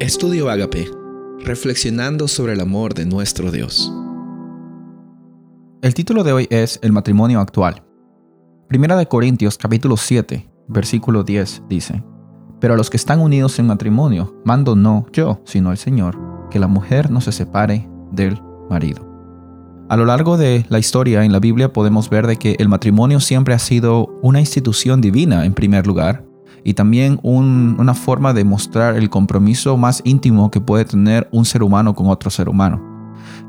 Estudio Agape, reflexionando sobre el amor de nuestro Dios. El título de hoy es El matrimonio actual. Primera de Corintios capítulo 7, versículo 10 dice, Pero a los que están unidos en matrimonio, mando no yo, sino el Señor, que la mujer no se separe del marido. A lo largo de la historia en la Biblia podemos ver de que el matrimonio siempre ha sido una institución divina en primer lugar, y también una forma de mostrar el compromiso más íntimo que puede tener un ser humano con otro ser humano.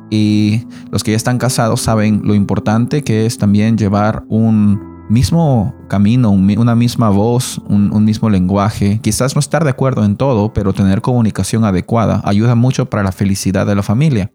Y los que ya están casados saben lo importante que es también llevar un mismo camino, una misma voz, un, un, mismo lenguaje. Quizás no estar de acuerdo en todo, pero tener comunicación adecuada ayuda mucho para la felicidad de la familia.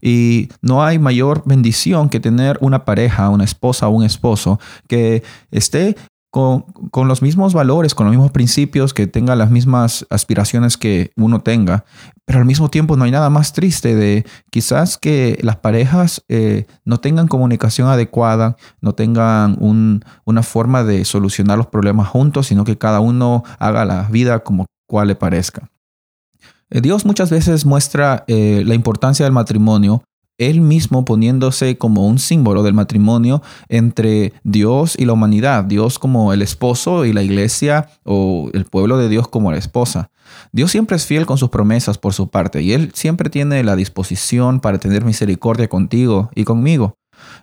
Y no hay mayor bendición que tener una pareja, una esposa o un esposo que esté con, los mismos valores, con los mismos principios, que tenga las mismas aspiraciones que uno tenga. Pero al mismo tiempo no hay nada más triste de quizás que las parejas eh, no tengan comunicación adecuada, no tengan una forma de solucionar los problemas juntos, sino que cada uno haga la vida como cual le parezca. Eh, Dios muchas veces muestra eh, la importancia del matrimonio él mismo poniéndose como un símbolo del matrimonio entre Dios y la humanidad, Dios como el esposo y la iglesia o el pueblo de Dios como la esposa. Dios siempre es fiel con sus promesas por su parte y Él siempre tiene la disposición para tener misericordia contigo y conmigo.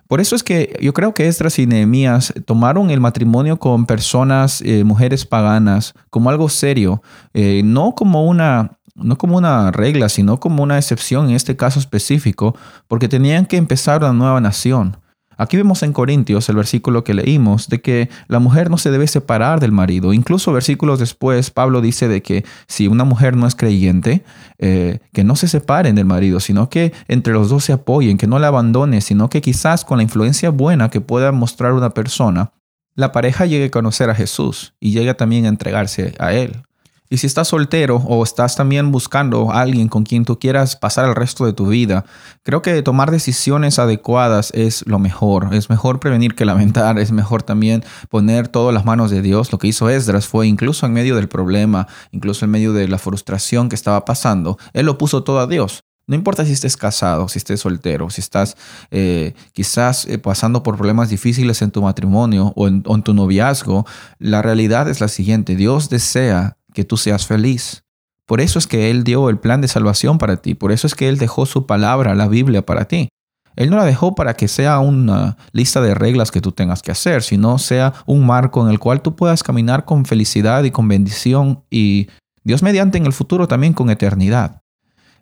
Por eso es que yo creo que Esdras y Nehemías tomaron el matrimonio con personas, eh, mujeres paganas, como algo serio, eh, no como una no como una regla, sino como una excepción en este caso específico, porque tenían que empezar una nueva nación. Aquí vemos en Corintios el versículo que leímos de que la mujer no se debe separar del marido. Incluso versículos después, Pablo dice de que si una mujer no es creyente, eh, que no se separen del marido, sino que entre los dos se apoyen, que no la abandone, sino que quizás con la influencia buena que pueda mostrar una persona, la pareja llegue a conocer a Jesús y llegue también a entregarse a Él. Y si estás soltero o estás también buscando a alguien con quien tú quieras pasar el resto de tu vida, creo que tomar decisiones adecuadas es lo mejor. Es mejor prevenir que lamentar, es mejor también poner todas las manos de Dios. Lo que hizo Esdras fue incluso en medio del problema, incluso en medio de la frustración que estaba pasando, él lo puso todo a Dios. No importa si estés casado, si estés soltero, si estás eh, quizás eh, pasando por problemas difíciles en tu matrimonio o en, tu noviazgo, la realidad es la siguiente. Dios desea que tú seas feliz. Por eso es que Él dio el plan de salvación para ti, por eso es que Él dejó su palabra, la Biblia, para ti. Él no la dejó para que sea una lista de reglas que tú tengas que hacer, sino sea un marco en el cual tú puedas caminar con felicidad y con bendición y Dios mediante en el futuro también con eternidad.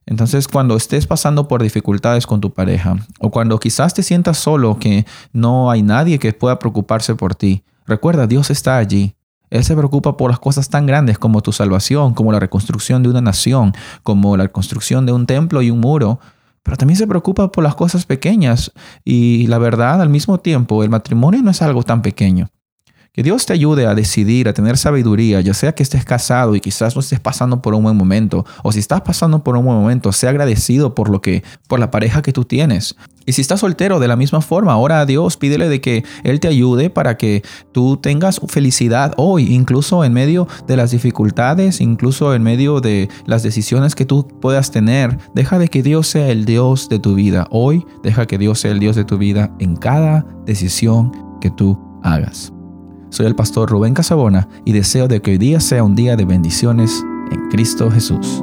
Entonces, cuando estés pasando por dificultades con tu pareja o cuando quizás te sientas solo, que no hay nadie que pueda preocuparse por ti, recuerda, Dios está allí. Él se preocupa por las cosas tan grandes como tu salvación, como la reconstrucción de una nación, como la construcción de un templo y un muro, pero también se preocupa por las cosas pequeñas. Y la verdad, al mismo tiempo, el matrimonio no es algo tan pequeño. Que Dios te ayude a decidir, a tener sabiduría, ya sea que estés casado y quizás no estés pasando por un buen momento, o si estás pasando por un buen momento, sea agradecido por lo que, por la pareja que tú tienes. Y si estás soltero, de la misma forma, ora a Dios, pídele de que Él te ayude para que tú tengas felicidad hoy, incluso en medio de las dificultades, incluso en medio de las decisiones que tú puedas tener. Deja de que Dios sea el Dios de tu vida hoy, deja que Dios sea el Dios de tu vida en cada decisión que tú hagas. Soy el pastor Rubén Casabona y deseo de que hoy día sea un día de bendiciones en Cristo Jesús.